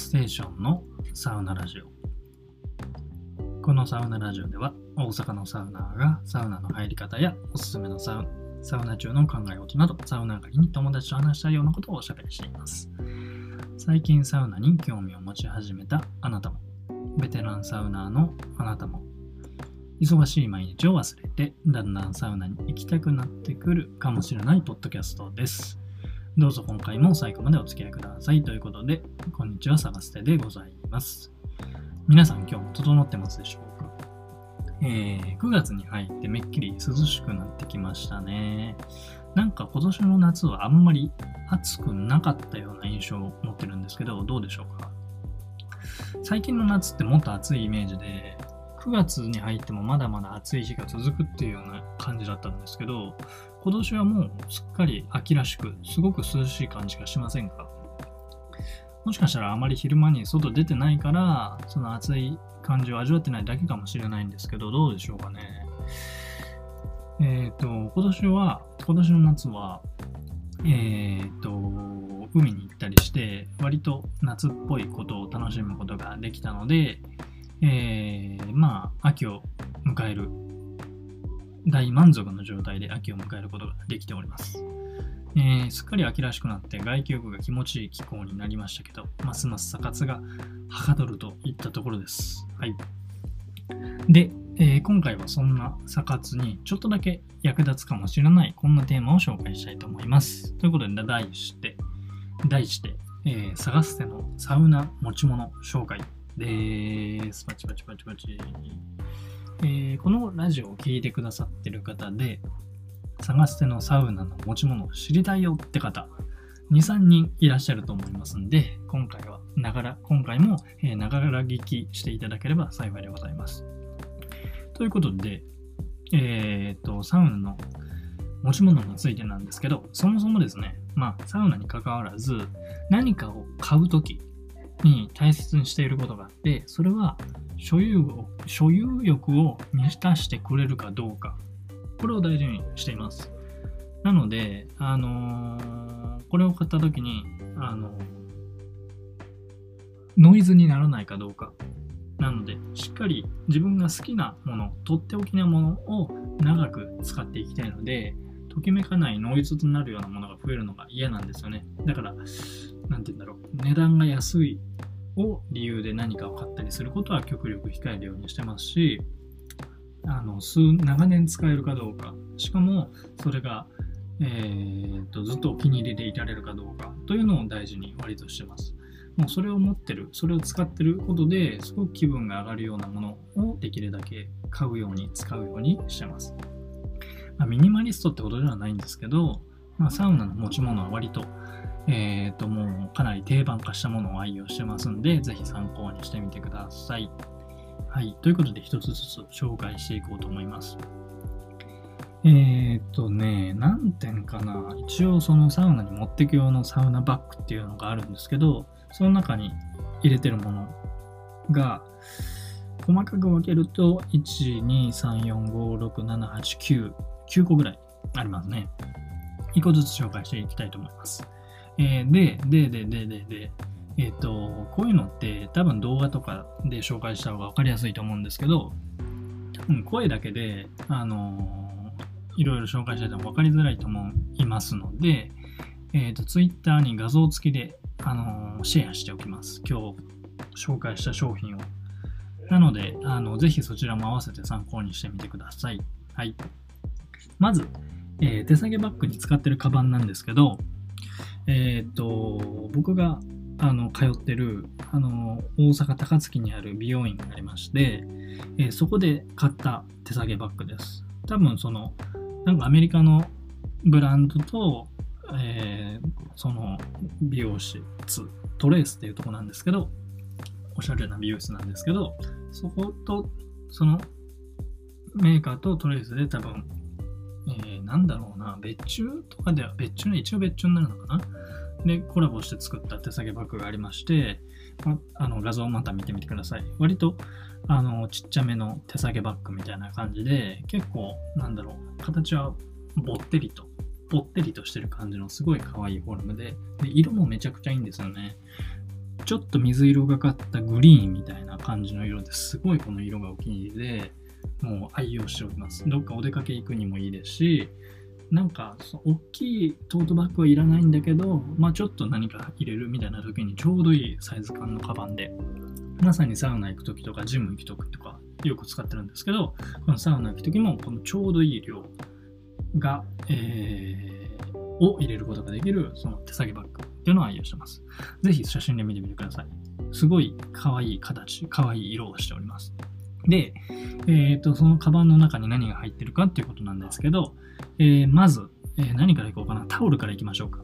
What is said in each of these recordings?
ステーションのサウナラジオ。このサウナラジオでは大阪のサウナーがサウナの入り方やおすすめのサウナサウナ中の考え事などサウナ上がりに友達と話したいようなことをおしゃべりしています。最近サウナに興味を持ち始めたあなたもベテランサウナーのあなたも忙しい毎日を忘れてだんだんサウナに行きたくなってくるかもしれないポッドキャストです。どうぞ今回も最後までお付き合いください。ということで、こんにちは、サバステでございます。皆さん今日も整ってますでしょうか？えー、9月に入ってめっきり涼しくなってきましたね。なんか今年の夏はあんまり暑くなかったような印象を持ってるんですけど、どうでしょうか？最近の夏ってもっと暑いイメージで、9月に入ってもまだまだ暑い日が続くっていうような感じだったんですけど、今年はもうすっかり秋らしく、すごく涼しい感じがしませんか？もしかしたらあまり昼間に外出てないから、その暑い感じを味わってないだけかもしれないんですけど、どうでしょうかね？えっ、ー、と、今年は、今年の夏は、えっ、ー、と、海に行ったりして、割と夏っぽいことを楽しむことができたので、えー、まあ、秋を迎える大満足の状態で秋を迎えることができております。えー、すっかり秋らしくなって外気浴が気持ちいい気候になりましたけど、ますますサ活がはかどるといったところです。はい。で、えー、今回はそんなサ活にちょっとだけ役立つかもしれないこんなテーマを紹介したいと思います。ということで、題して、題して、えー、探す手のサウナ持ち物紹介です。パチパチパチパチ。えー、このラジオを聴いてくださってる方で、探してのサウナの持ち物を知りたいよって方、2、3人いらっしゃると思いますんで、今回は、ながら、今回も、えながら聞きしていただければ幸いでございます。ということで、えっ、と、サウナの持ち物についてなんですけど、そもそもですね、まあ、サウナに関わらず、何かを買うときに大切にしていることがあって、それは所有を所有欲を満たしてくれるかどうか、これを大事にしています。なので、あのー、これを買った時に、あのー、ノイズにならないかどうか。なので、しっかり自分が好きなもの、とっておきなものを長く使っていきたいので、ときめかないノイズとなるようなものが増えるのが嫌なんですよね。だから、なんて言うんだろう、値段が安いを理由で何かを買ったりすることは極力控えるようにしてますし、あの数長年使えるかどうか、しかもそれが、えーと、ずっとお気に入りでいられるかどうかというのを大事に割としてます。もうそれを持ってる、それを使ってることですごく気分が上がるようなものをできるだけ買うように使うようにしてます。まあ、ミニマリストってことではないんですけど、まあ、サウナの持ち物は割とえっ、ー、と、もうかなり定番化したものを愛用してますんで、ぜひ参考にしてみてください。はい。ということで、一つずつ紹介していこうと思います。えー、っとね、何点かな。一応、そのサウナに持ってく用のサウナバッグっていうのがあるんですけど、その中に入れてるものが、細かく分けると、1、2、3、4、5、6、7、8、9、9個ぐらいありますね。1個ずつ紹介していきたいと思います。えー、で、で、で、で、で、で、えっ、ー、と、こういうのって多分動画とかで紹介した方が分かりやすいと思うんですけど、多分声だけで、あのー、いろいろ紹介してても分かりづらいと思いますので、えっ、ー、と、Twitter に画像付きで、あのシェアしておきます。今日紹介した商品を。なので、あのぜひそちらも合わせて参考にしてみてください。はい。まず、え手提げバッグに使ってるカバンなんですけど、えっ、と、僕があの通ってるあの大阪高槻にある美容院がありまして、えー、そこで買った手提げバッグです。多分その、なんかアメリカのブランドと、えー、その美容室、トレースっていうとこなんですけど、おしゃれな美容室なんですけど、そことそのメーカーとトレースで多分えー、なんだろうな、別注とかでは、別注の一応別注になるのかなで、コラボして作った手提げバッグがありまして、まあの画像をまた見てみてください。割とあのちっちゃめの手提げバッグみたいな感じで、結構、なんだろう、形はぼってりと、ぼってりとしてる感じのすごい可愛いフォルムで、で色もめちゃくちゃいいんですよね。ちょっと水色がかったグリーンみたいな感じの色ですごいこの色がお気に入りで、もう愛用しております。どっかお出かけ行くにもいいですし、なんか、大きいトートバッグはいらないんだけど、まあちょっと何か入れるみたいな時にちょうどいいサイズ感のカバンで、まさにサウナ行く時とかジム行く時とかよく使ってるんですけど、このサウナ行く時もこのちょうどいい量が、えー、を入れることができるその手提げバッグっていうのを愛用してます。ぜひ写真で見てみてください。すごい可愛い形、可愛い色をしております。で、えっ、ー、と、そのカバンの中に何が入ってるかっていうことなんですけど、えー、まず、えー、何からいこうかな。タオルからいきましょうか。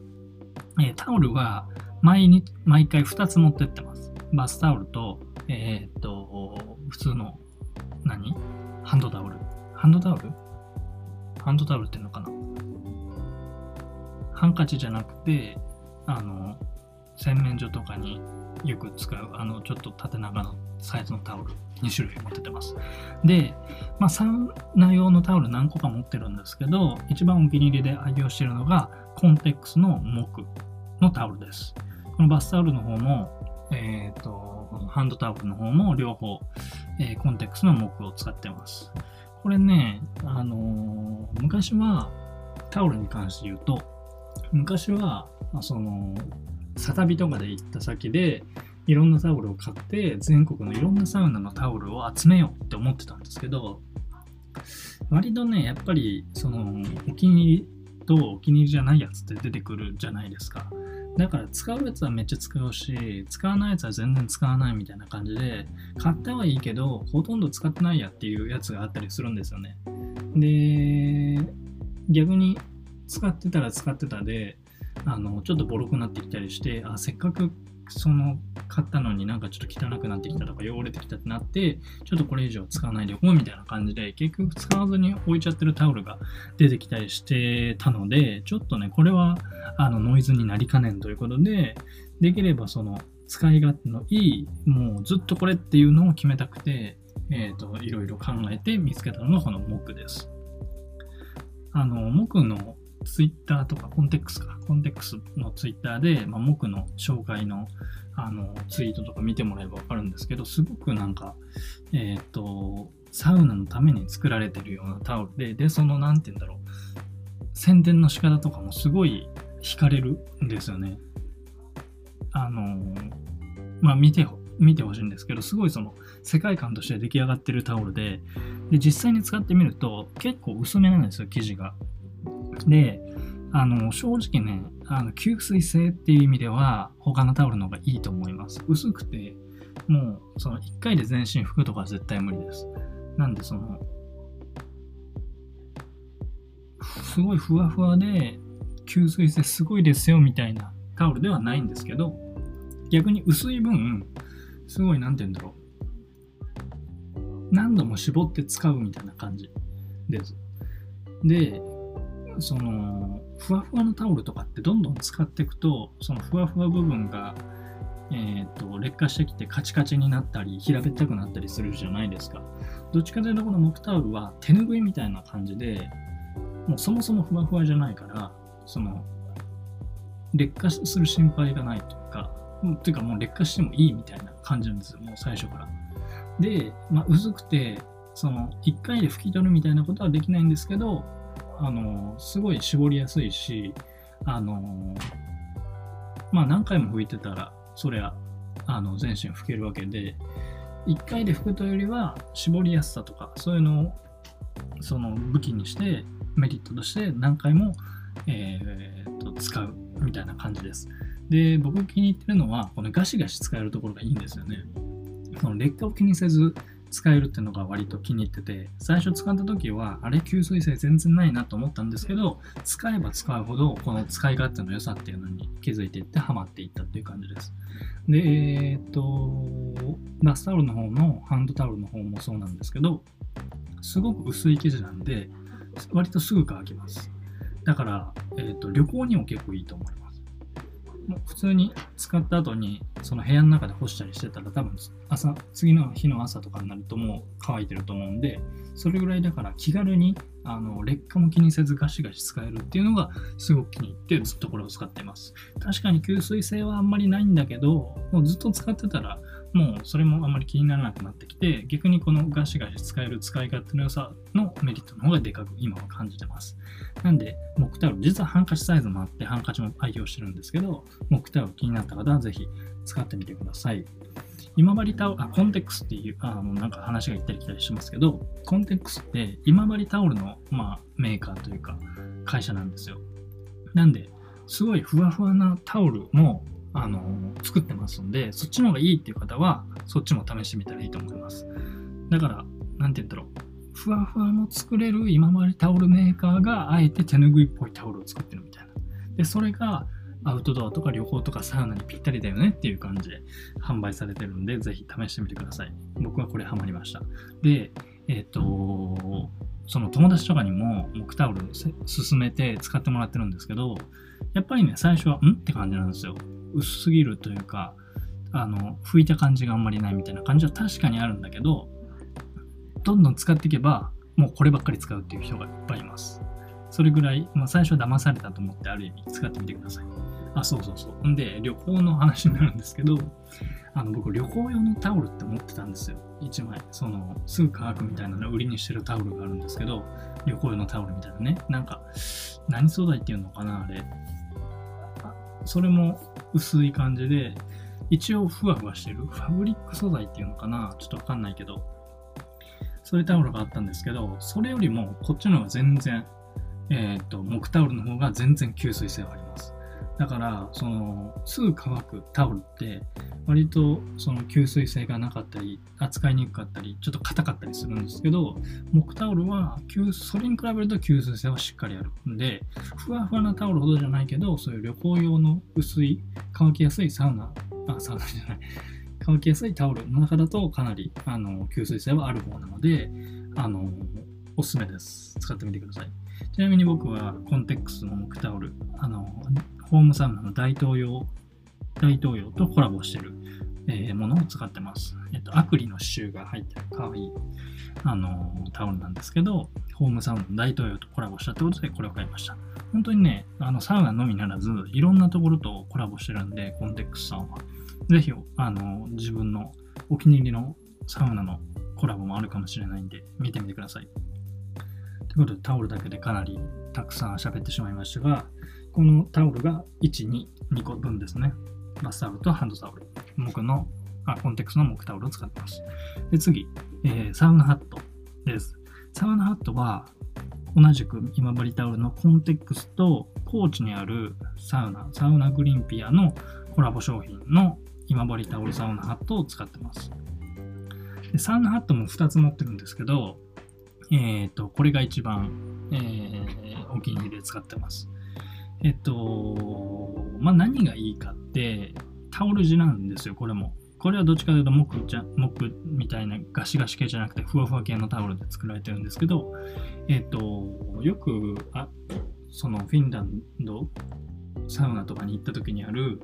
えタオルは毎日、毎回2つ持ってってます。バスタオルと、えっ、と、普通の、何？ハンドタオル。ハンドタオル？ハンドタオルっていうのかな？ハンカチじゃなくて、あの、洗面所とかによく使う、あの、ちょっと縦長のサイズのタオル、2種類持っててます。で、まあ、サウナ用のタオル何個か持ってるんですけど、一番お気に入りで愛用してるのが、コンテックスの木のタオルです。このバスタオルの方も、えっ、ー、と、ハンドタオルの方も両方、えー、コンテックスの木を使ってます。これね、あのー、昔はタオルに関して言うと、昔は、その、サタビとかで行った先で、いろんなタオルを買って全国のいろんなサウナのタオルを集めようって思ってたんですけど割とねやっぱりそのお気に入りとお気に入りじゃないやつって出てくるじゃないですか。だから使うやつはめっちゃ使うし使わないやつは全然使わないみたいな感じで買ったはいいけどほとんど使ってないやっていうやつがあったりするんですよね。で逆に使ってたら使ってたであのちょっとボロくなってきたりしてあせっかくその買ったのになんかちょっと汚くなってきたとか汚れてきたってなってちょっとこれ以上使わないでおこうみたいな感じで結局使わずに置いちゃってるタオルが出てきたりしてたのでちょっとねこれはあのノイズになりかねんということでできればその使い勝手のいいもうずっとこれっていうのを決めたくてえっ、ー、といろいろ考えて見つけたのがこの木です。あの木のツイッターとかコンテックスか、コンテックスのツイッターで、まあ、木の紹介のあのツイートとか見てもらえばわかるんですけど、すごくなんか、えっ、ー、と、サウナのために作られてるようなタオルで、で、その、なんて言うんだろう、宣伝の仕方とかもすごい惹かれるんですよね。あの、まあ、見て、見てほしいんですけど、すごいその世界観として出来上がってるタオルで、で、実際に使ってみると結構薄めなんですよ、生地が。で、あの、正直ね、あの吸水性っていう意味では、他のタオルの方がいいと思います。薄くて、もう、その1回で全身拭くとか絶対無理です。なんで、その、すごいふわふわで、吸水性すごいですよみたいなタオルではないんですけど、逆に薄い分、すごい、なんて言うんだろう。何度も絞って使うみたいな感じです。で、そのふわふわのタオルとかってどんどん使っていくとそのふわふわ部分が、えーと、劣化してきてカチカチになったり平べったくなったりするじゃないですか。どっちかというとこの木タオルは手ぬぐいみたいな感じでもうそもそもふわふわじゃないからその劣化する心配がないというかというかもう劣化してもいいみたいな感じなんですよもう最初から。で、まあ、薄くてその1回で拭き取るみたいなことはできないんですけどあの、すごい絞りやすいし、あの、まあ何回も拭いてたら、そりゃ、あの、全身拭けるわけで、1回で拭くというよりは、絞りやすさとか、そういうのを、その武器にして、メリットとして何回も、えー、と使うみたいな感じです。で、僕気に入ってるのは、このガシガシ使えるところがいいんですよね。その劣化を気にせず、使えるっていうのが割と気に入ってて、最初使った時は、あれ吸水性全然ないなと思ったんですけど、使えば使うほど、この使い勝手の良さっていうのに気づいていってハマっていったっていう感じです。で、えー、っと、バスタオルの方のハンドタオルの方もそうなんですけど、すごく薄い生地なんで、割とすぐ乾きます。だから、えー、っと旅行にも結構いいと思います。普通に使った後にその部屋の中で干したりしてたら多分朝次の日の朝とかになるともう乾いてると思うんでそれぐらいだから気軽にあの劣化も気にせずガシガシ使えるっていうのがすごく気に入ってずっとこれを使っています。確かに吸水性はあんまりないんだけどもうずっと使ってたらもうそれもあまり気にならなくなってきて逆にこのガシガシ使える使い勝手の良さのメリットの方がでかく今は感じてますなんで木タオル実はハンカチサイズもあってハンカチも愛用してるんですけど木タオル気になった方はぜひ使ってみてください今治タオル、あ、コンテックスっていう、あの、なんか話が行ったり来たりしますけど、コンテックスって今治タオルの、まあ、メーカーというか、会社なんですよ。なんで、すごいふわふわなタオルも、あの、作ってますんで、そっちの方がいいっていう方は、そっちも試してみたらいいと思います。だから、なんて言うんだろう。ふわふわも作れる今治タオルメーカーが、あえて手ぬぐいっぽいタオルを作ってるみたいな。で、それが、アウトドアとか旅行とかサウナにぴったりだよねっていう感じで販売されてるんで、ぜひ試してみてください。僕はこれハマりました。で、えっ、ー、と、その友達とかにも木タオル勧めて使ってもらってるんですけど、やっぱりね、最初は、ん？って感じなんですよ。薄すぎるというか、あの、拭いた感じがあんまりないみたいな感じは確かにあるんだけど、どんどん使っていけば、もうこればっかり使うっていう人がいっぱいいます。それぐらい、まあ、最初は騙されたと思ってある意味使ってみてください。あ、そうそうそう。んで、旅行の話になるんですけど、あの僕、旅行用のタオルって持ってたんですよ。1枚。その、すぐ乾くみたいなの売りにしてるタオルがあるんですけど、旅行用のタオルみたいなね。なんか、何素材っていうのかな、あれ。それも薄い感じで、一応ふわふわしてる。ファブリック素材っていうのかな？ちょっとわかんないけど、そういうタオルがあったんですけど、それよりもこっちの方が全然、えっ、ー、と、木タオルの方が全然吸水性はあります。だから、その、すぐ乾くタオルって、割とその吸水性がなかったり、扱いにくかったり、ちょっと硬かったりするんですけど、木タオルは、それに比べると吸水性はしっかりあるんで、ふわふわなタオルほどじゃないけど、そういう旅行用の薄い、乾きやすいサウナ、あ、サウナじゃない、乾きやすいタオルの中だとかなりあの吸水性はある方なので、あの、おすすめです。使ってみてください。ちなみに僕はコンテックスの木タオル、あの、ホームサウナの大東洋、大東洋とコラボしてる、えー、ものを使ってます。えっと、アクリの刺繍が入ってる可愛いあのタオルなんですけど、ホームサウナの大東洋とコラボしたってことでこれを買いました。本当にね、あのサウナのみならず、いろんなところとコラボしてるんで、コンテックスさんは。ぜひ、あの、自分のお気に入りのサウナのコラボもあるかもしれないんで、見てみてください。ということで、タオルだけでかなりたくさん喋ってしまいましたが、このタオルが1、2、2個分ですね。バスタオルとハンドタオル。木の、あ、コンテクストの木タオルを使ってます。で、次、えー、サウナハットです。サウナハットは、同じく今治タオルのコンテックスと高知にあるサウナ、サウナグリーンピアのコラボ商品の今治タオルサウナハットを使ってます。でサウナハットも2つ持ってるんですけど、えっ、ー、と、これが一番、えー、お気に入りで使ってます。えっと、まあ、何がいいかって、タオル地なんですよ、これも。これはどっちかというと木じゃ、木みたいなガシガシ系じゃなくて、ふわふわ系のタオルで作られてるんですけど、えっと、よく、あ、そのフィンランド、サウナとかに行った時にある、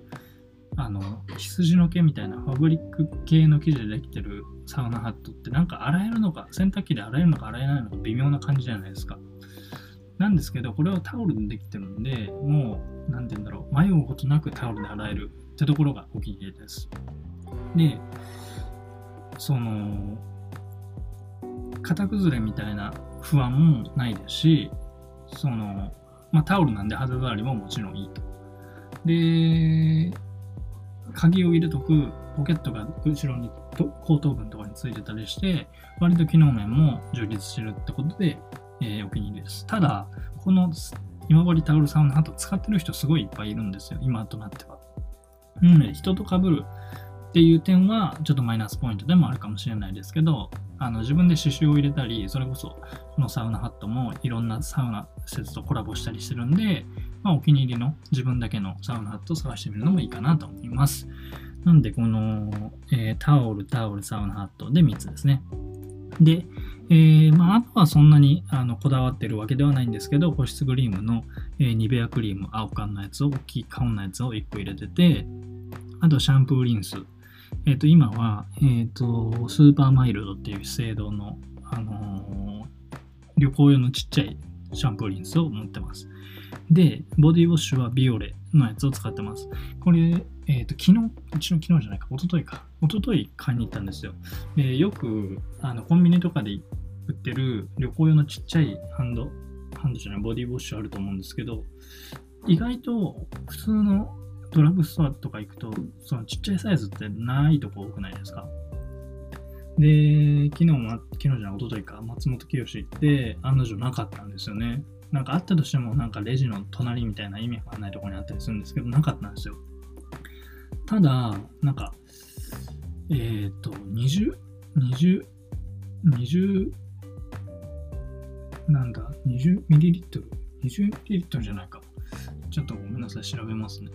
あの、羊の毛みたいなファブリック系の生地でできてるサウナハットってなんか洗えるのか、洗濯機で洗えるのか洗えないのか微妙な感じじゃないですか。なんですけど、これはタオルでできてるんで、もう、なんて言うんだろう、迷うことなくタオルで洗えるってところがお気に入りです。で、その、型崩れみたいな不安もないですし、その、まあ、タオルなんで肌触りももちろんいいと。で、鍵を入れとくポケットが後ろに後頭部のところについてたりして、割と機能面も充実してるってことで、えー、お気に入りです。ただ、この今治タオルサウナハット使ってる人すごいいっぱいいるんですよ、今となっては。うん、人と被るっていう点はちょっとマイナスポイントでもあるかもしれないですけど、あの自分で刺繍を入れたり、それこそこのサウナハットもいろんなサウナ施設とコラボしたりしてるんで、まあ、お気に入りの自分だけのサウナハットを探してみるのもいいかなと思います。なんで、この、えー、タオル、タオル、サウナハットで3つですね。で、えー、まあ、あとはそんなにあのこだわってるわけではないんですけど、保湿クリームの、えー、ニベアクリーム、青缶のやつを、大きい缶のやつを1個入れてて、あとシャンプーリンス。えっ、ー、と、今は、えっ、と、スーパーマイルドっていう資生堂の、あの旅行用のちっちゃいシャンプーリンスを持ってます。で、ボディウォッシュはビオレのやつを使ってます。これ、えっ、と、昨日、うちの昨日じゃないか、一昨日か。一昨日買いに行ったんですよ。で、よく、あの、コンビニとかで売ってる旅行用のちっちゃいハンド、ハンドじゃない、ボディウォッシュあると思うんですけど、意外と普通のドラッグストアとか行くと、そのちっちゃいサイズってないとこ多くないですか？で、昨日も、昨日じゃない、一昨日か、松本清行って、案の定なかったんですよね。なんかあったとしても、なんかレジの隣みたいな意味わかんないところにあったりするんですけど、なかったんですよ。ただ、なんか、えっ、ー、と、20、20、20、なんだ、20ミリリットル ?20 ミリリットルじゃないか。ちょっとごめんなさい、調べますね。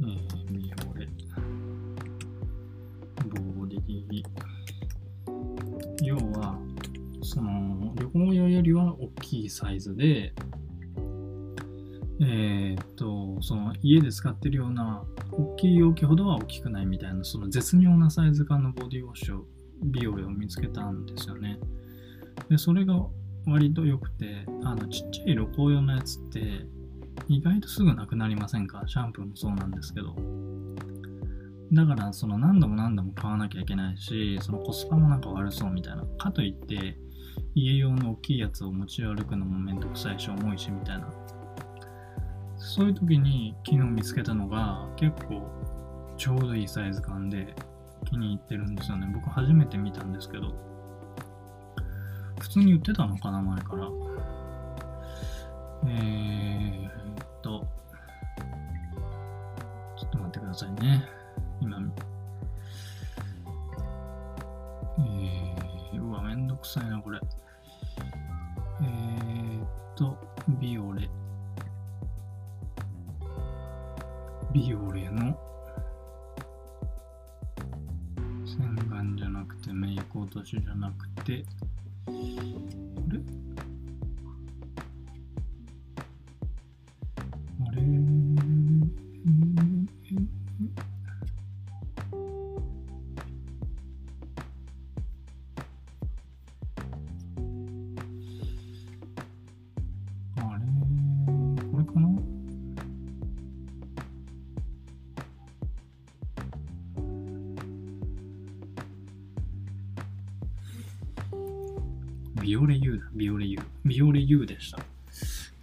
えー、ミオレ、ボディ、要は、その旅行用よりは大きいサイズで、えー、っと、その家で使ってるような大きい容器ほどは大きくないみたいな、その絶妙なサイズ感のボディウォッシュ、ビオレを見つけたんですよね。で、それが割と良くて、あの、ちっちゃい旅行用のやつって、意外とすぐなくなりませんか？シャンプーもそうなんですけど。だから、その何度も何度も買わなきゃいけないし、そのコスパもなんか悪そうみたいな。かといって、家用の大きいやつを持ち歩くのもめんどくさいし重いしみたいな。そういう時に昨日見つけたのが結構ちょうどいいサイズ感で気に入ってるんですよね。僕初めて見たんですけど。普通に売ってたのかな前から。えー、っと。ちょっと待ってくださいね。今えー、うわめんどくさいなこれえー、っと、ビオレ。ビオレの洗顔じゃなくてメイク落としじゃなくて、ビオレ U だ、ビオレ U。ビオレ U でした。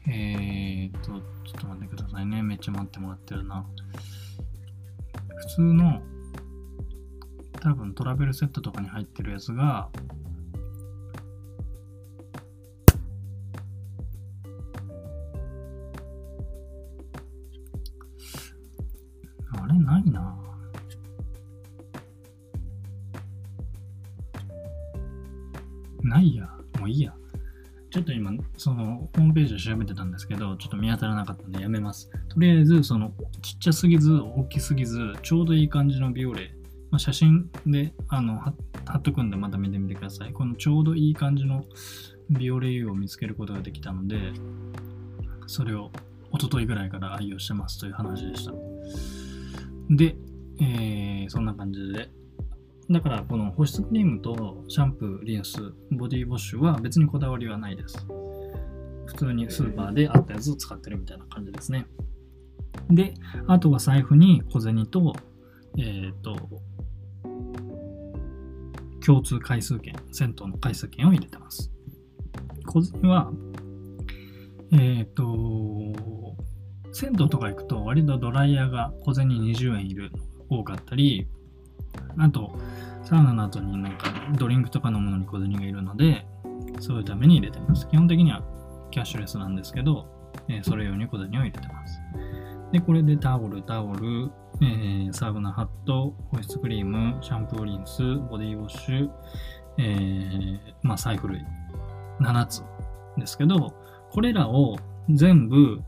えーと、ちょっと待ってくださいね。めっちゃ待ってもらってるな。普通の、多分トラベルセットとかに入ってるやつが、調べてたんですけど、ちょっと見当たらなかったんでやめます。とりあえず、その、ちっちゃすぎず、大きすぎず、ちょうどいい感じのビオレ。まあ、写真で、あの、貼っとくんで、また見てみてください。このちょうどいい感じのビオレ U を見つけることができたので、それを一昨日ぐらいから愛用してますという話でした。で、えー、そんな感じで、だからこの保湿クリームとシャンプー、リンス、ボディウォッシュは別にこだわりはないです。普通にスーパーであったやつを使ってるみたいな感じですね。で、あとは財布に小銭と、えっ、ー、と、共通回数券、銭湯の回数券を入れてます。小銭は、えっ、ー、と、銭湯とか行くと割とドライヤーが小銭20円いる多かったり、あと、サウナの後になんかドリンクとか飲むのに小銭がいるので、そういうために入れてます。基本的にはキャッシュレスなんですけど、えー、それ用に小銭を入れてます。で、これでタオル、タオル、えー、サウナハット、保湿クリーム、シャンプーリンス、ボディウォッシュ、えー、まあ、財布類、7つですけど、これらを全部、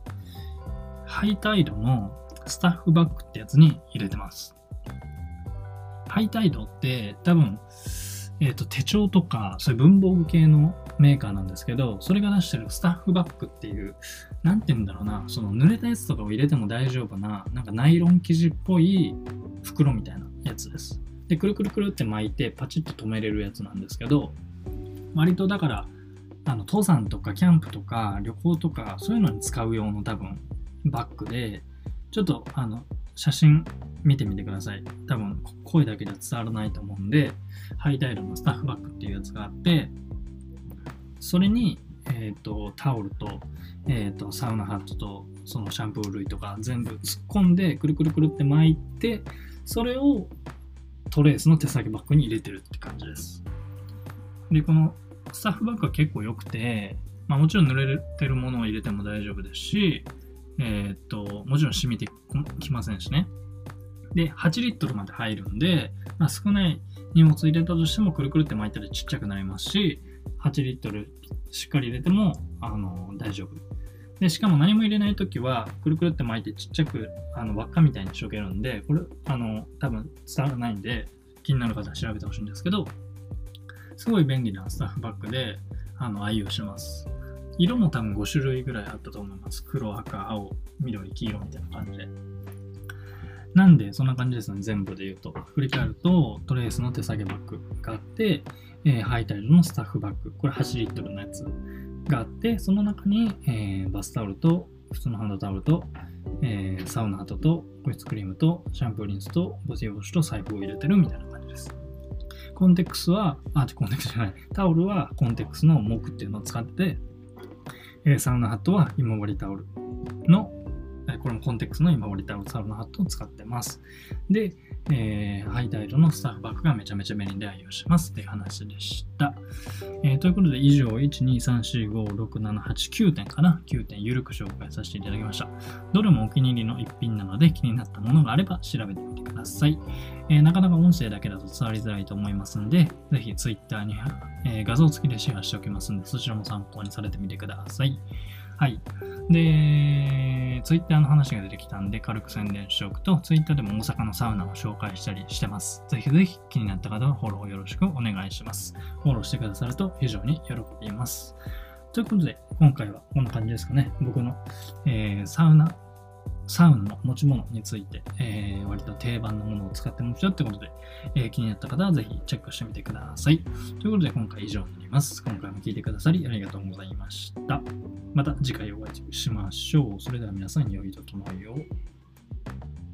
ハイタイドのスタッフバッグってやつに入れてます。ハイタイドって多分、えっ、ー、と手帳とかそういう文房具系のメーカーなんですけど、それが出してるスタッフバッグっていう、なんて言うんだろうな、その濡れたやつとかを入れても大丈夫な、なんかナイロン生地っぽい袋みたいなやつです。で、くるくるくるって巻いてパチッと止めれるやつなんですけど、割とだからあの登山とかキャンプとか旅行とかそういうのに使う用の多分バッグでちょっとあの写真見てみてください多分声だけでは伝わらないと思うんでハイタイルのスタッフバッグっていうやつがあってそれに、えーと、タオルと,、えーと、サウナハットとそのシャンプー類とか全部突っ込んでくるくるくるって巻いてそれをトレースの手提げバッグに入れてるって感じですでこのスタッフバッグは結構良くて、まあ、もちろん濡れてるものを入れても大丈夫ですし、えー、っと、もちろん染みてきませんしね。で、8リットルまで入るんで、まあ、少ない荷物入れたとしてもくるくるって巻いたらちっちゃくなりますし、8リットルしっかり入れても、あの、大丈夫。で、しかも何も入れないときは、くるくるって巻いてちっちゃく、あの、輪っかみたいにしとけるんで、これ、あの、多分伝わらないんで、気になる方は調べてほしいんですけど、すごい便利なスタッフバッグで、あの、愛用します。色も多分5種類ぐらいあったと思います。黒、赤、青、緑、黄色みたいな感じで。なんで、そんな感じですね、全部で言うと。振り返ると、トレースの手提げバッグがあって、えー、ハイタイルのスタッフバッグ、これ8リットルのやつがあって、その中に、えー、バスタオルと、普通のハンドタオルと、えー、サウナ跡と、保湿クリームと、シャンプーリンスと、ボディウォッシュと財布を入れてるみたいな感じです。コンテックスは、あ、コンテックスじゃない、タオルはコンテックスの木っていうのを使ってて、えサウナハットは今治タオルの、これもコンテクスの今治タオルサウナハットを使ってます。で、えー、ハイタイルのスタッフバッグがめちゃめちゃ便利で愛用しますっていう話でした。えー、ということで以上、1、2、3、4、5、6、7、8、9点かな ?9 点ゆるく紹介させていただきました。どれもお気に入りの一品なので気になったものがあれば調べてみてください。えー、なかなか音声だけだと伝わりづらいと思いますんで、ぜひ Twitter に、えー、画像付きでシェアしておきますんで、そちらも参考にされてみてください。はい。で、ツイッターの話が出てきたんで、軽く宣伝しておくと、ツイッターでも大阪のサウナを紹介したりしてます。ぜひぜひ気になった方はフォローよろしくお願いします。フォローしてくださると非常に喜びます。ということで、今回はこんな感じですかね。僕の、えー、サウナサウンの持ち物について、えー、割と定番のものを使って持ちよってことで、えー、気になった方はぜひチェックしてみてください。ということで今回以上になります。今回も聴いてくださりありがとうございました。また次回お会いしましょう。それでは皆さん良い時のよう。